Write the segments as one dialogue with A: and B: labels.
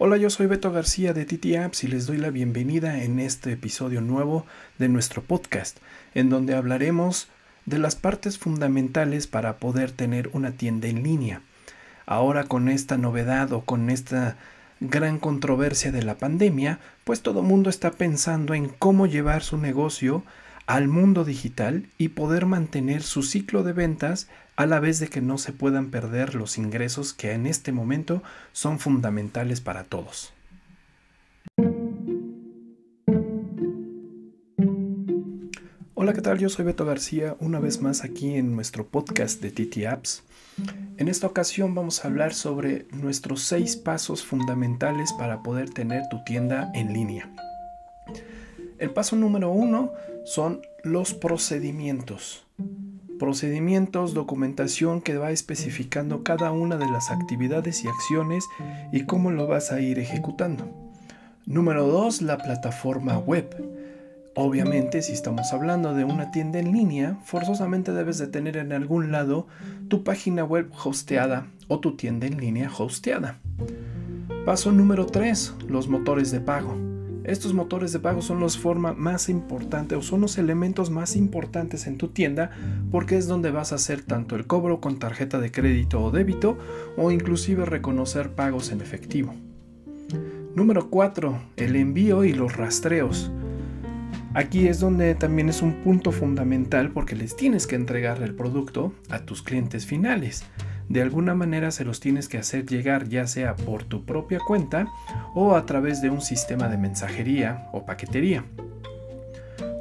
A: Hola, yo soy Beto García de TT Apps y les doy la bienvenida en este episodio nuevo de nuestro podcast, en donde hablaremos de las partes fundamentales para poder tener una tienda en línea. Ahora con esta novedad o con esta gran controversia de la pandemia, pues todo mundo está pensando en cómo llevar su negocio al mundo digital y poder mantener su ciclo de ventas a la vez de que no se puedan perder los ingresos que en este momento son fundamentales para todos. Hola, ¿qué tal? Yo soy Beto García, una vez más aquí en nuestro podcast de TT Apps. En esta ocasión vamos a hablar sobre nuestros seis pasos fundamentales para poder tener tu tienda en línea. El paso número uno son los procedimientos. Procedimientos, documentación que va especificando cada una de las actividades y acciones y cómo lo vas a ir ejecutando. Número 2, la plataforma web. Obviamente, si estamos hablando de una tienda en línea, forzosamente debes de tener en algún lado tu página web hosteada o tu tienda en línea hosteada. Paso número 3, los motores de pago. Estos motores de pago son los forma más importante o son los elementos más importantes en tu tienda porque es donde vas a hacer tanto el cobro con tarjeta de crédito o débito o inclusive reconocer pagos en efectivo. Número 4. El envío y los rastreos. Aquí es donde también es un punto fundamental porque les tienes que entregar el producto a tus clientes finales de alguna manera se los tienes que hacer llegar ya sea por tu propia cuenta o a través de un sistema de mensajería o paquetería.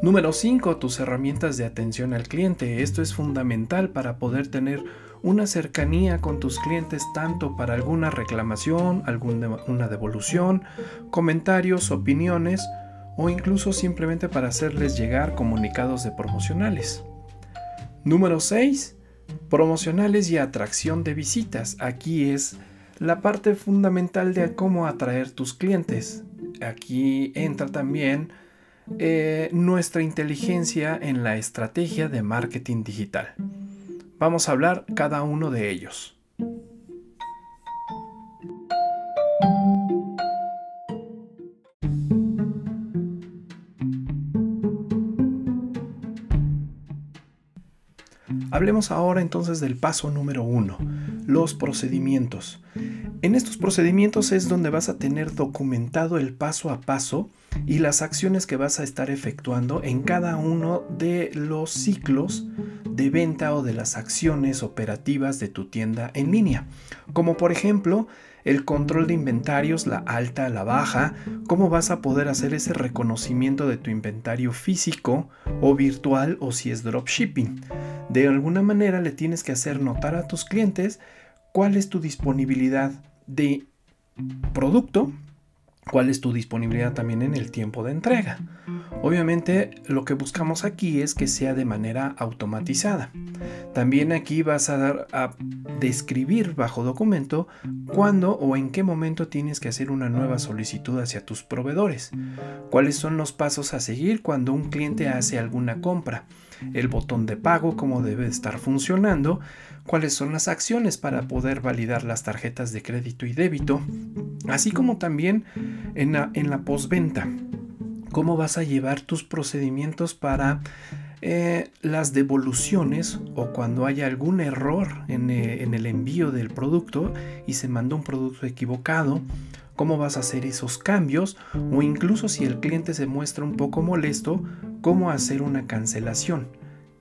A: Número 5. Tus herramientas de atención al cliente. Esto es fundamental para poder tener una cercanía con tus clientes tanto para alguna reclamación, alguna devolución, comentarios, opiniones o incluso simplemente para hacerles llegar comunicados de promocionales. Número 6 Promocionales y atracción de visitas. Aquí es la parte fundamental de cómo atraer tus clientes. Aquí entra también eh, nuestra inteligencia en la estrategia de marketing digital. Vamos a hablar cada uno de ellos. Hablemos ahora entonces del paso número uno, los procedimientos. En estos procedimientos es donde vas a tener documentado el paso a paso y las acciones que vas a estar efectuando en cada uno de los ciclos de venta o de las acciones operativas de tu tienda en línea. Como por ejemplo, el control de inventarios, la alta, la baja, cómo vas a poder hacer ese reconocimiento de tu inventario físico o virtual o si es dropshipping de alguna manera le tienes que hacer notar a tus clientes cuál es tu disponibilidad de producto, cuál es tu disponibilidad también en el tiempo de entrega. Obviamente lo que buscamos aquí es que sea de manera automatizada. También aquí vas a dar a describir bajo documento cuándo o en qué momento tienes que hacer una nueva solicitud hacia tus proveedores. Cuáles son los pasos a seguir cuando un cliente hace alguna compra el botón de pago, cómo debe estar funcionando, cuáles son las acciones para poder validar las tarjetas de crédito y débito, así como también en la, en la postventa, cómo vas a llevar tus procedimientos para eh, las devoluciones o cuando haya algún error en, eh, en el envío del producto y se mandó un producto equivocado, cómo vas a hacer esos cambios o incluso si el cliente se muestra un poco molesto, cómo hacer una cancelación.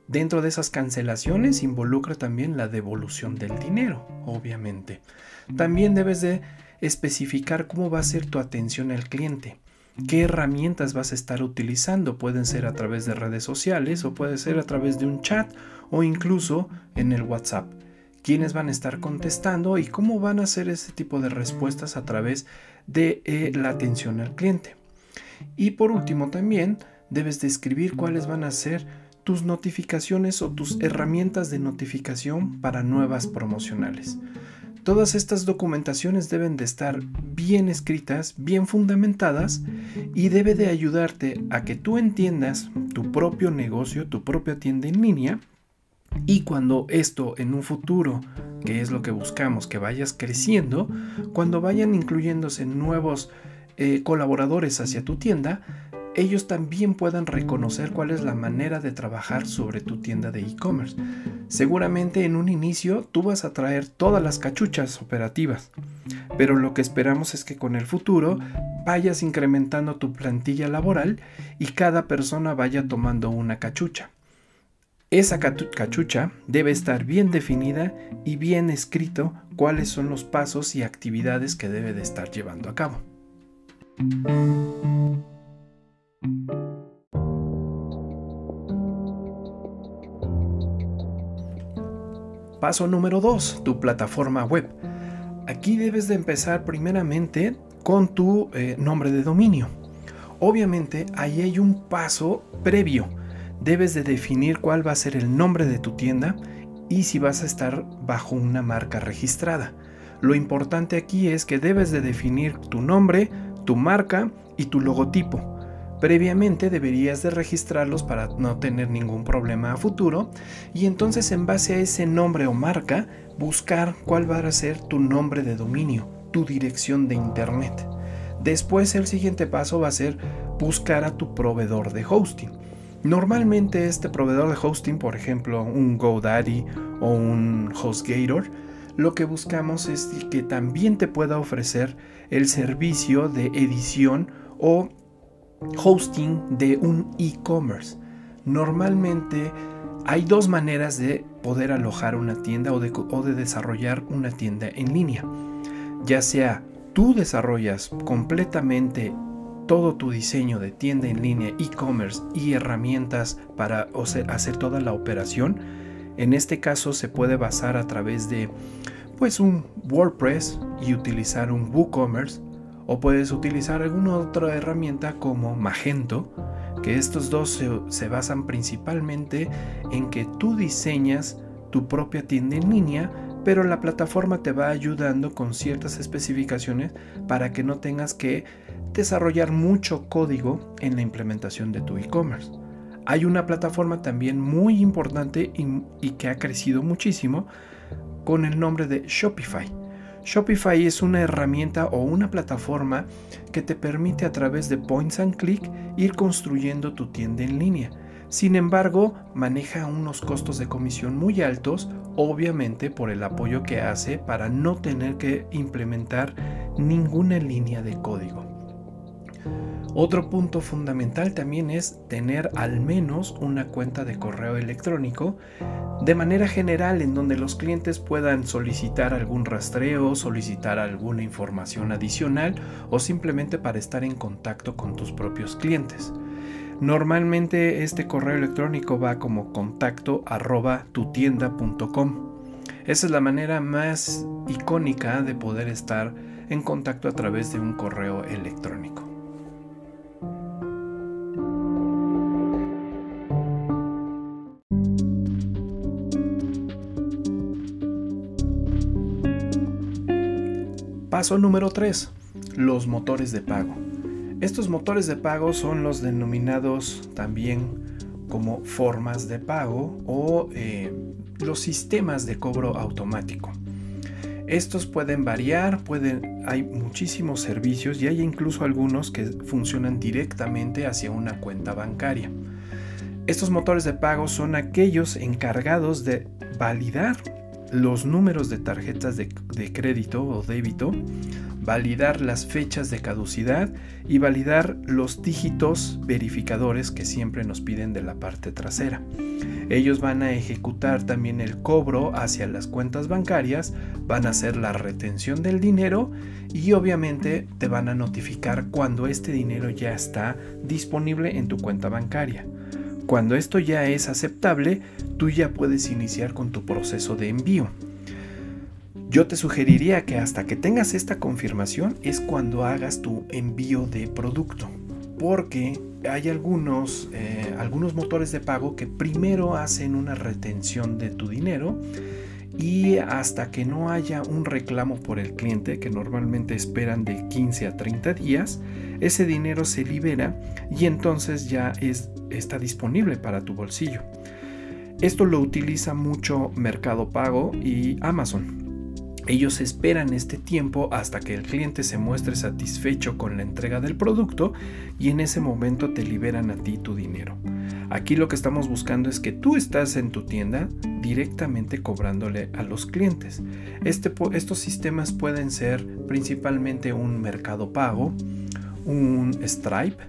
A: Dentro de esas cancelaciones involucra también la devolución del dinero, obviamente. También debes de especificar cómo va a ser tu atención al cliente. ¿Qué herramientas vas a estar utilizando? Pueden ser a través de redes sociales o puede ser a través de un chat o incluso en el WhatsApp quiénes van a estar contestando y cómo van a hacer ese tipo de respuestas a través de eh, la atención al cliente. Y por último también debes describir cuáles van a ser tus notificaciones o tus herramientas de notificación para nuevas promocionales. Todas estas documentaciones deben de estar bien escritas, bien fundamentadas y debe de ayudarte a que tú entiendas tu propio negocio, tu propia tienda en línea Y cuando esto en un futuro, que es lo que buscamos, que vayas creciendo, cuando vayan incluyéndose nuevos eh, colaboradores hacia tu tienda, ellos también puedan reconocer cuál es la manera de trabajar sobre tu tienda de e-commerce. Seguramente en un inicio tú vas a traer todas las cachuchas operativas, pero lo que esperamos es que con el futuro vayas incrementando tu plantilla laboral y cada persona vaya tomando una cachucha. Esa cachucha debe estar bien definida y bien escrito cuáles son los pasos y actividades que debe de estar llevando a cabo. Paso número 2, tu plataforma web. Aquí debes de empezar primeramente con tu eh, nombre de dominio. Obviamente ahí hay un paso previo. Debes de definir cuál va a ser el nombre de tu tienda y si vas a estar bajo una marca registrada. Lo importante aquí es que debes de definir tu nombre, tu marca y tu logotipo. Previamente deberías de registrarlos para no tener ningún problema a futuro y entonces en base a ese nombre o marca buscar cuál va a ser tu nombre de dominio, tu dirección de internet. Después el siguiente paso va a ser buscar a tu proveedor de hosting. Normalmente este proveedor de hosting, por ejemplo un GoDaddy o un HostGator, lo que buscamos es que también te pueda ofrecer el servicio de edición o hosting de un e-commerce. Normalmente hay dos maneras de poder alojar una tienda o de, desarrollar una tienda en línea. Ya sea tú desarrollas completamente todo tu diseño de tienda en línea, e-commerce y herramientas para hacer toda la operación. En este caso se puede basar a través de pues un WordPress y utilizar un WooCommerce o puedes utilizar alguna otra herramienta como Magento, que estos dos se, basan principalmente en que tú diseñas tu propia tienda en línea, pero la plataforma te va ayudando con ciertas especificaciones para que no tengas que desarrollar mucho código en la implementación de tu e-commerce. Hay una plataforma también muy importante y que ha crecido muchísimo con el nombre de Shopify. Shopify es una herramienta o una plataforma que te permite a través de points and click ir construyendo tu tienda en línea. Sin embargo, maneja unos costos de comisión muy altos, obviamente por el apoyo que hace para no tener que implementar ninguna línea de código. Otro punto fundamental también es tener al menos una cuenta de correo electrónico de manera general en donde los clientes puedan solicitar algún rastreo, solicitar alguna información adicional o simplemente para estar en contacto con tus propios clientes. Normalmente este correo electrónico va como contacto arroba tutienda.com. Esa es la manera más icónica de poder estar en contacto a través de un correo electrónico. Paso número 3. Los motores de pago. Estos motores de pago son los denominados también como formas de pago o eh, los sistemas de cobro automático. Estos pueden variar, pueden, hay muchísimos servicios y hay incluso algunos que funcionan directamente hacia una cuenta bancaria. Estos motores de pago son aquellos encargados de validar los números de tarjetas de, crédito o débito, validar las fechas de caducidad y validar los dígitos verificadores que siempre nos piden de la parte trasera. Ellos van a ejecutar también el cobro hacia las cuentas bancarias, van a hacer la retención del dinero y obviamente te van a notificar cuando este dinero ya está disponible en tu cuenta bancaria. Cuando esto ya es aceptable, tú ya puedes iniciar con tu proceso de envío. Yo te sugeriría que hasta que tengas esta confirmación es cuando hagas tu envío de producto. Porque hay algunos, eh, algunos motores de pago que primero hacen una retención de tu dinero y hasta que no haya un reclamo por el cliente, que normalmente esperan de 15 a 30 días, ese dinero se libera y entonces ya es, está disponible para tu bolsillo. Esto lo utiliza mucho Mercado Pago y Amazon. Ellos esperan este tiempo hasta que el cliente se muestre satisfecho con la entrega del producto y en ese momento te liberan a ti tu dinero. Aquí lo que estamos buscando es que tú estás en tu tienda directamente cobrándole a los clientes. Este, estos sistemas pueden ser principalmente un mercado pago, un Stripe,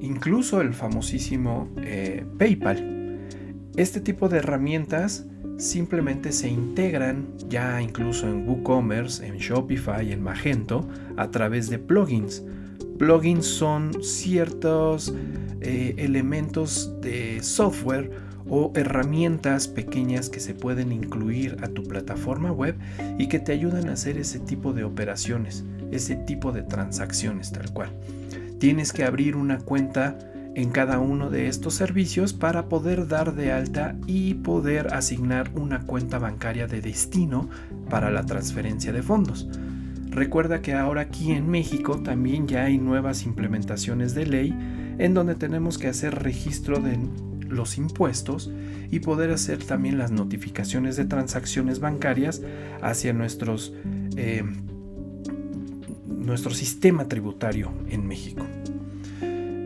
A: incluso el famosísimo eh, PayPal. Este tipo de herramientas simplemente se integran ya incluso en WooCommerce, en Shopify, en Magento, a través de plugins. Plugins son ciertos eh, elementos de software o herramientas pequeñas que se pueden incluir a tu plataforma web y que te ayudan a hacer ese tipo de operaciones, ese tipo de transacciones tal cual. Tienes que abrir una cuenta en cada uno de estos servicios para poder dar de alta y poder asignar una cuenta bancaria de destino para la transferencia de fondos. Recuerda que ahora aquí en México también ya hay nuevas implementaciones de ley en donde tenemos que hacer registro de los impuestos y poder hacer también las notificaciones de transacciones bancarias hacia nuestros, eh, nuestro sistema tributario en México.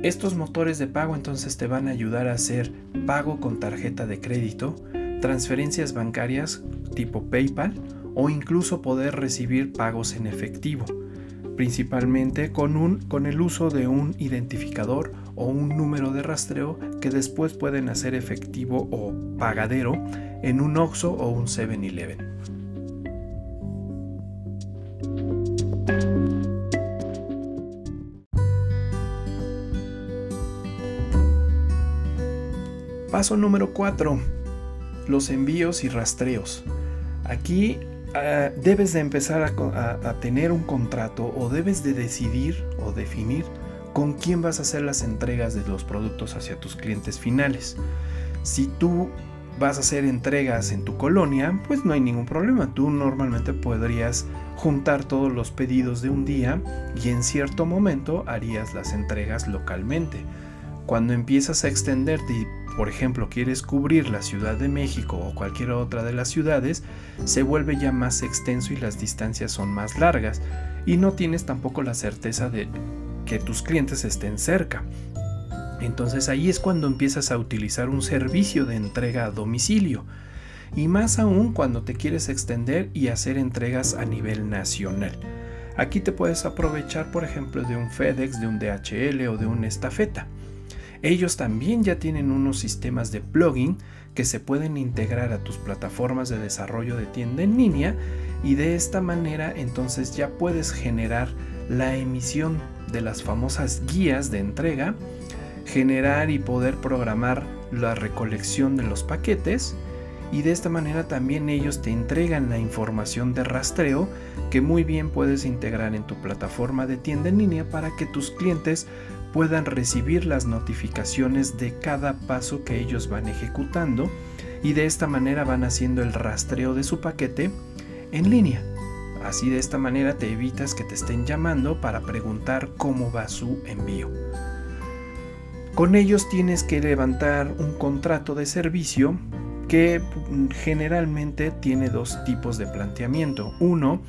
A: Estos motores de pago entonces te van a ayudar a hacer pago con tarjeta de crédito, transferencias bancarias tipo PayPal o incluso poder recibir pagos en efectivo, principalmente con, un, con el uso de un identificador o un número de rastreo que después pueden hacer efectivo o pagadero en un OXO o un 7-Eleven. Paso número 4. Los envíos y rastreos. Aquí ah, debes de empezar a, tener un contrato o debes de decidir o definir con quién vas a hacer las entregas de los productos hacia tus clientes finales. Si tú vas a hacer entregas en tu colonia, pues no hay ningún problema. Tú normalmente podrías juntar todos los pedidos de un día y en cierto momento harías las entregas localmente. Cuando empiezas a extenderte y por ejemplo, quieres cubrir la Ciudad de México o cualquier otra de las ciudades, se vuelve ya más extenso y las distancias son más largas y no tienes tampoco la certeza de que tus clientes estén cerca. Entonces ahí es cuando empiezas a utilizar un servicio de entrega a domicilio y más aún cuando te quieres extender y hacer entregas a nivel nacional. Aquí te puedes aprovechar por ejemplo de un FedEx, de un DHL o de una estafeta. Ellos también ya tienen unos sistemas de plugin que se pueden integrar a tus plataformas de desarrollo de tienda en línea y de esta manera entonces ya puedes generar la emisión de las famosas guías de entrega, generar y poder programar la recolección de los paquetes y de esta manera también ellos te entregan la información de rastreo que muy bien puedes integrar en tu plataforma de tienda en línea para que tus clientes puedan recibir las notificaciones de cada paso que ellos van ejecutando y de esta manera van haciendo el rastreo de su paquete en línea. Así de esta manera te evitas que te estén llamando para preguntar cómo va su envío. Con ellos tienes que levantar un contrato de servicio que generalmente tiene dos tipos de planteamiento. Uno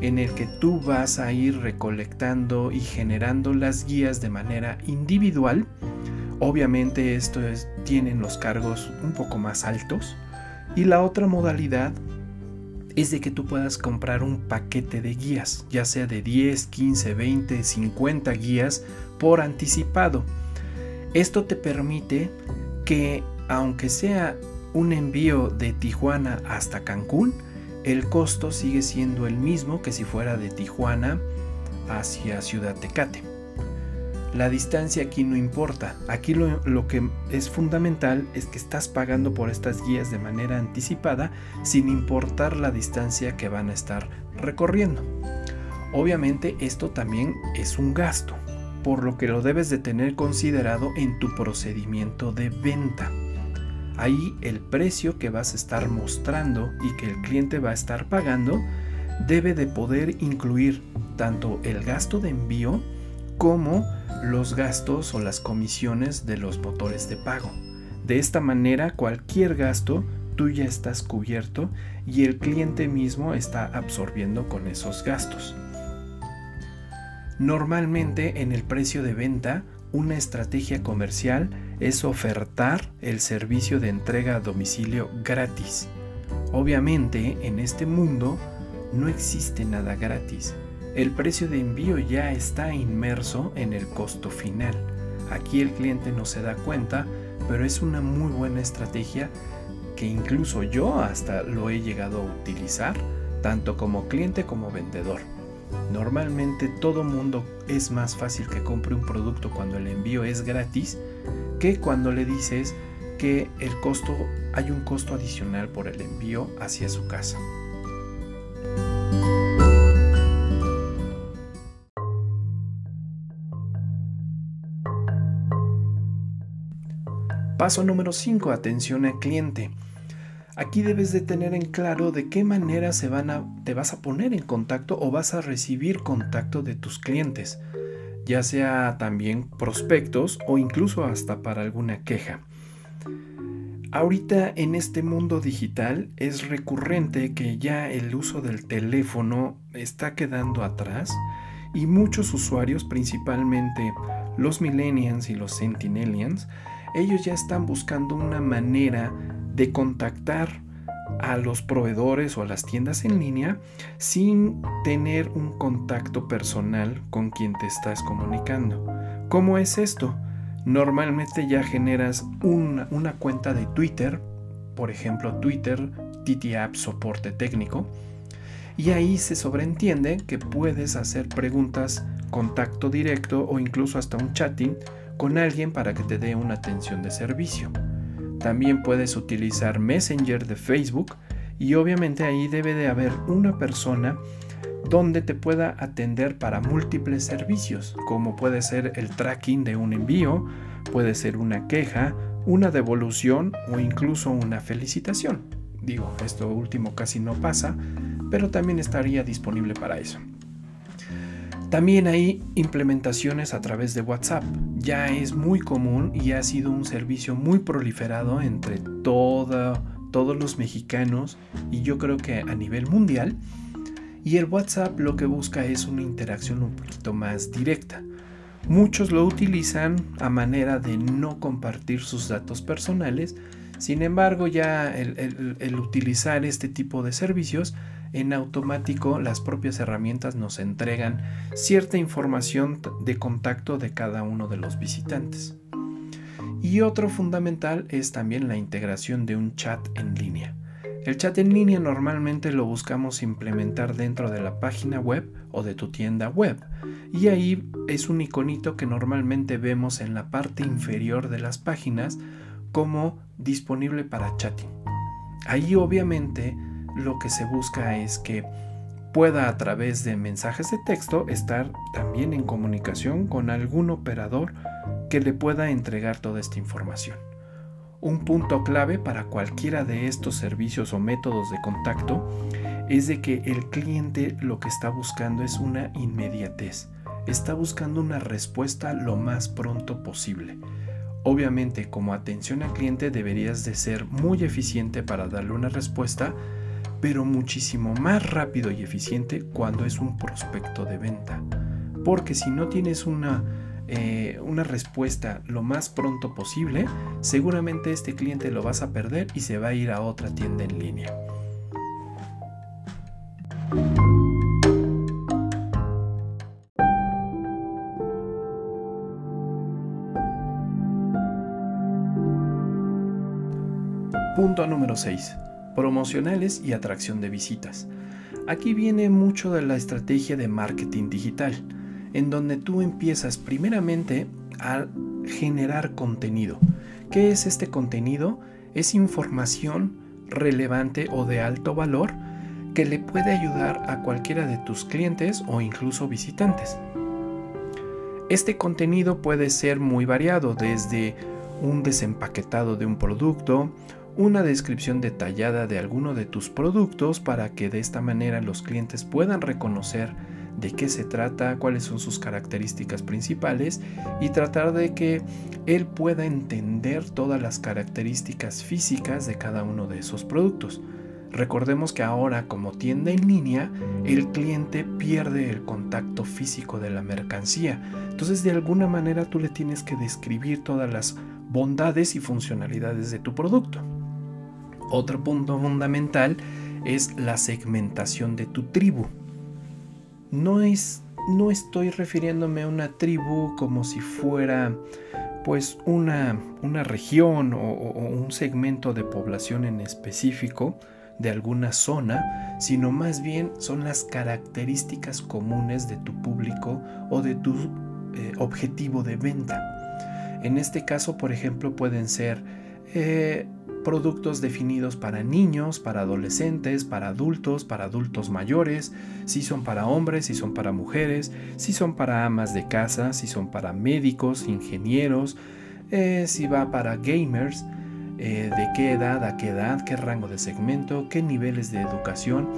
A: en el que tú vas a ir recolectando y generando las guías de manera individual. Obviamente esto es, tienen los cargos un poco más altos. Y la otra modalidad es de que tú puedas comprar un paquete de guías, ya sea de 10, 15, 20, 50 guías por anticipado. Esto te permite que aunque sea un envío de Tijuana hasta Cancún, el costo sigue siendo el mismo que si fuera de Tijuana hacia Ciudad Tecate. La distancia aquí no importa, aquí lo, que es fundamental es que estás pagando por estas guías de manera anticipada sin importar la distancia que van a estar recorriendo. Obviamente esto también es un gasto, por lo que lo debes de tener considerado en tu procedimiento de venta. Ahí el precio que vas a estar mostrando y que el cliente va a estar pagando debe de poder incluir tanto el gasto de envío como los gastos o las comisiones de los motores de pago. De esta manera cualquier gasto tú ya estás cubierto y el cliente mismo está absorbiendo con esos gastos. Normalmente en el precio de venta, una estrategia comercial es ofertar el servicio de entrega a domicilio gratis. Obviamente en este mundo no existe nada gratis. El precio de envío ya está inmerso en el costo final. Aquí el cliente no se da cuenta, pero es una muy buena estrategia que incluso yo hasta lo he llegado a utilizar, tanto como cliente como vendedor. Normalmente todo mundo es más fácil que compre un producto cuando el envío es gratis que cuando le dices que el costo hay un costo adicional por el envío hacia su casa. Paso número 5. Atención al cliente. Aquí debes de tener en claro de qué manera se van a, te vas a poner en contacto o vas a recibir contacto de tus clientes, ya sea también prospectos o incluso hasta para alguna queja. Ahorita en este mundo digital es recurrente que ya el uso del teléfono está quedando atrás y muchos usuarios, principalmente los millennials y los centennials, ellos ya están buscando una manera de contactar a los proveedores o a las tiendas en línea sin tener un contacto personal con quien te estás comunicando. ¿Cómo es esto? Normalmente ya generas una, cuenta de Twitter, por ejemplo Twitter TT App Soporte Técnico, y ahí se sobreentiende que puedes hacer preguntas, contacto directo o incluso hasta un chatting con alguien para que te dé una atención de servicio. También puedes utilizar Messenger de Facebook y obviamente ahí debe de haber una persona donde te pueda atender para múltiples servicios, como puede ser el tracking de un envío, puede ser una queja, una devolución o incluso una felicitación. Digo, esto último casi no pasa, pero también estaría disponible para eso. También hay implementaciones a través de WhatsApp. Ya es muy común y ha sido un servicio muy proliferado entre todos los mexicanos y yo creo que a nivel mundial. Y el WhatsApp lo que busca es una interacción un poquito más directa. Muchos lo utilizan a manera de no compartir sus datos personales. Sin embargo, ya el utilizar este tipo de servicios en automático las propias herramientas nos entregan cierta información de contacto de cada uno de los visitantes. Y otro fundamental es también la integración de un chat en línea. El chat en línea normalmente lo buscamos implementar dentro de la página web o de tu tienda web. Y ahí es un iconito que normalmente vemos en la parte inferior de las páginas como disponible para chatting. Ahí obviamente lo que se busca es que pueda a través de mensajes de texto estar también en comunicación con algún operador que le pueda entregar toda esta información. Un punto clave para cualquiera de estos servicios o métodos de contacto es de que el cliente lo que está buscando es una inmediatez. Está buscando una respuesta lo más pronto posible. Obviamente como atención al cliente deberías de ser muy eficiente para darle una respuesta pero muchísimo más rápido y eficiente cuando es un prospecto de venta. Porque si no tienes una, eh, una respuesta lo más pronto posible, seguramente este cliente lo vas a perder y se va a ir a otra tienda en línea. Punto número 6 promocionales y atracción de visitas. Aquí viene mucho de la estrategia de marketing digital, en donde tú empiezas primeramente a generar contenido. ¿Qué es este contenido? Es información relevante o de alto valor que le puede ayudar a cualquiera de tus clientes o incluso visitantes. Este contenido puede ser muy variado, desde un desempaquetado de un producto, una descripción detallada de alguno de tus productos para que de esta manera los clientes puedan reconocer de qué se trata, cuáles son sus características principales y tratar de que él pueda entender todas las características físicas de cada uno de esos productos. Recordemos que ahora como tienda en línea, el cliente pierde el contacto físico de la mercancía. Entonces de alguna manera tú le tienes que describir todas las bondades y funcionalidades de tu producto. Otro punto fundamental es la segmentación de tu tribu. No, es, no estoy refiriéndome a una tribu como si fuera pues una, una región o un segmento de población en específico, de alguna zona, sino más bien son las características comunes de tu público o de tu eh, objetivo de venta. En este caso, por ejemplo, pueden ser eh, productos definidos para niños, para adolescentes, para adultos, para adultos mayores, si son para hombres, si son para mujeres, si son para amas de casa, si son para médicos, ingenieros, eh, si va para gamers, eh, de qué edad a qué edad, qué rango de segmento, qué niveles de educación,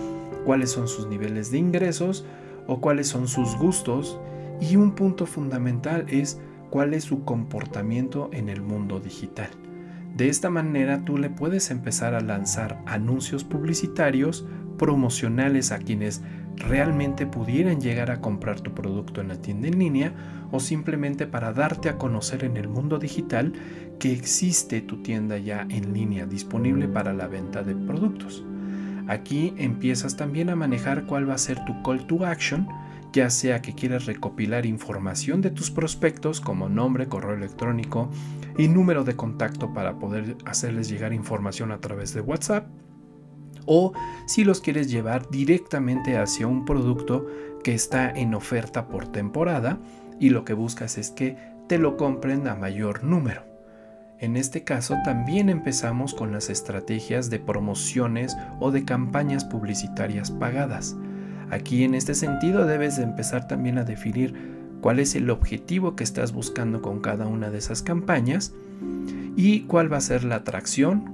A: cuáles son sus niveles de ingresos o cuáles son sus gustos. Y un punto fundamental es cuál es su comportamiento en el mundo digital. De esta manera tú le puedes empezar a lanzar anuncios publicitarios promocionales a quienes realmente pudieran llegar a comprar tu producto en la tienda en línea o simplemente para darte a conocer en el mundo digital que existe tu tienda ya en línea disponible para la venta de productos. Aquí empiezas también a manejar cuál va a ser tu call to action, ya sea que quieras recopilar información de tus prospectos como nombre, correo electrónico y número de contacto para poder hacerles llegar información a través de WhatsApp, o si los quieres llevar directamente hacia un producto que está en oferta por temporada y lo que buscas es que te lo compren a mayor número. En este caso también empezamos con las estrategias de promociones o de campañas publicitarias pagadas. Aquí en este sentido debes de empezar también a definir cuál es el objetivo que estás buscando con cada una de esas campañas y cuál va a ser la atracción,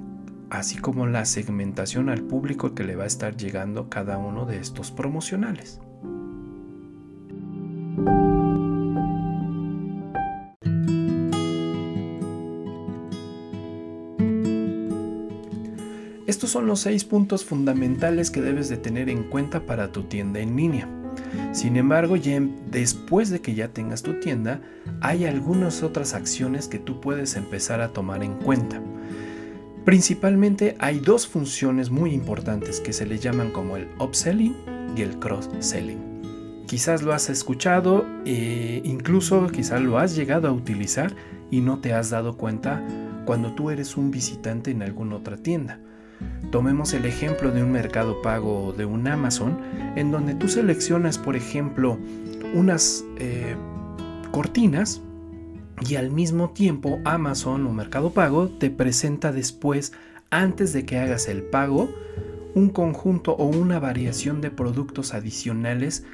A: así como la segmentación al público que le va a estar llegando cada uno de estos promocionales. Estos son los seis puntos fundamentales que debes de tener en cuenta para tu tienda en línea. Sin embargo, después de que ya tengas tu tienda, hay algunas otras acciones que tú puedes empezar a tomar en cuenta. Principalmente hay dos funciones muy importantes que se le llaman como el upselling y el cross-selling. Quizás lo has escuchado e incluso quizás lo has llegado a utilizar y no te has dado cuenta cuando tú eres un visitante en alguna otra tienda. Tomemos el ejemplo de un mercado pago de un Amazon, en donde tú seleccionas, por ejemplo, unas eh, cortinas y al mismo tiempo Amazon o Mercado Pago te presenta después, antes de que hagas el pago, un conjunto o una variación de productos adicionales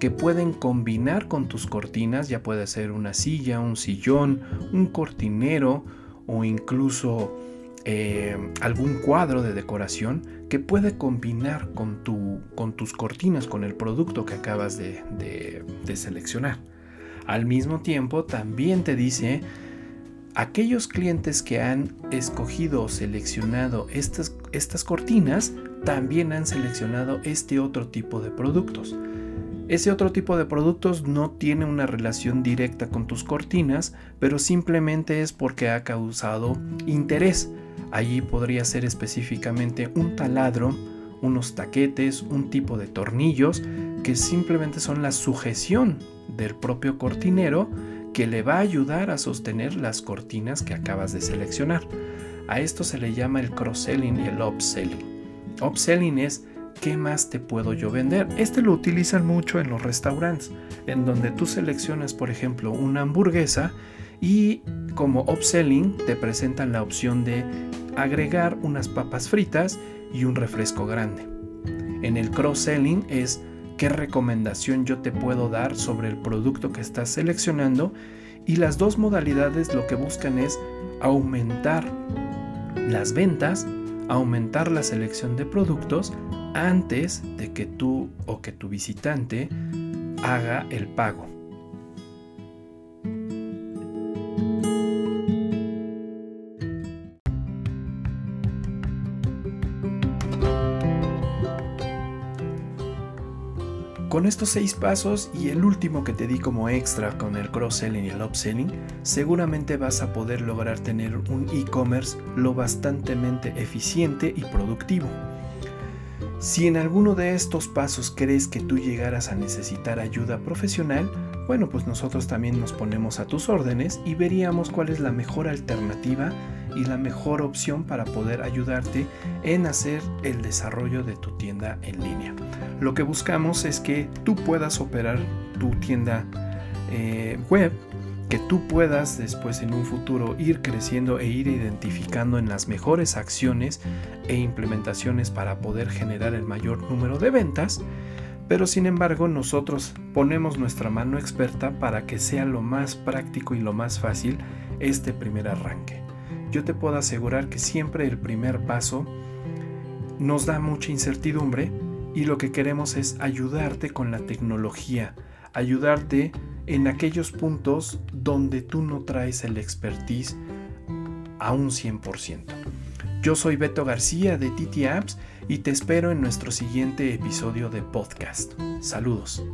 A: que pueden combinar con tus cortinas, ya puede ser una silla, un sillón, un cortinero o incluso eh, algún cuadro de decoración que puede combinar con, tu, con tus cortinas, con el producto que acabas de, seleccionar. Al mismo tiempo, también te dice aquellos clientes que han escogido o seleccionado estas, estas cortinas también han seleccionado este otro tipo de productos. Ese otro tipo de productos no tiene una relación directa con tus cortinas, pero simplemente es porque ha causado interés. Allí podría ser específicamente un taladro, unos taquetes, un tipo de tornillos que simplemente son la sujeción del propio cortinero que le va a ayudar a sostener las cortinas que acabas de seleccionar. A esto se le llama el cross-selling y el upselling. Upselling es ¿qué más te puedo yo vender? Este lo utilizan mucho en los restaurantes, en donde tú seleccionas, por ejemplo, una hamburguesa y como upselling te presentan la opción de agregar unas papas fritas y un refresco grande. En el cross-selling es qué recomendación yo te puedo dar sobre el producto que estás seleccionando y las dos modalidades lo que buscan es aumentar las ventas, aumentar la selección de productos antes de que tú o que tu visitante haga el pago. Con estos seis pasos y el último que te di como extra con el cross-selling y el upselling, seguramente vas a poder lograr tener un e-commerce lo bastante eficiente y productivo. Si en alguno de estos pasos crees que tú llegaras a necesitar ayuda profesional, bueno, pues nosotros también nos ponemos a tus órdenes y veríamos cuál es la mejor alternativa y la mejor opción para poder ayudarte en hacer el desarrollo de tu tienda en línea. Lo que buscamos es que tú puedas operar tu tienda eh, web que tú puedas después en un futuro ir creciendo e ir identificando en las mejores acciones e implementaciones para poder generar el mayor número de ventas, pero sin embargo nosotros ponemos nuestra mano experta para que sea lo más práctico y lo más fácil este primer arranque yo te puedo asegurar que siempre el primer paso nos da mucha incertidumbre y lo que queremos es ayudarte con la tecnología, ayudarte en aquellos puntos donde tú no traes el expertise a un 100%. Yo soy Beto García de TT Apps y te espero en nuestro siguiente episodio de podcast. Saludos.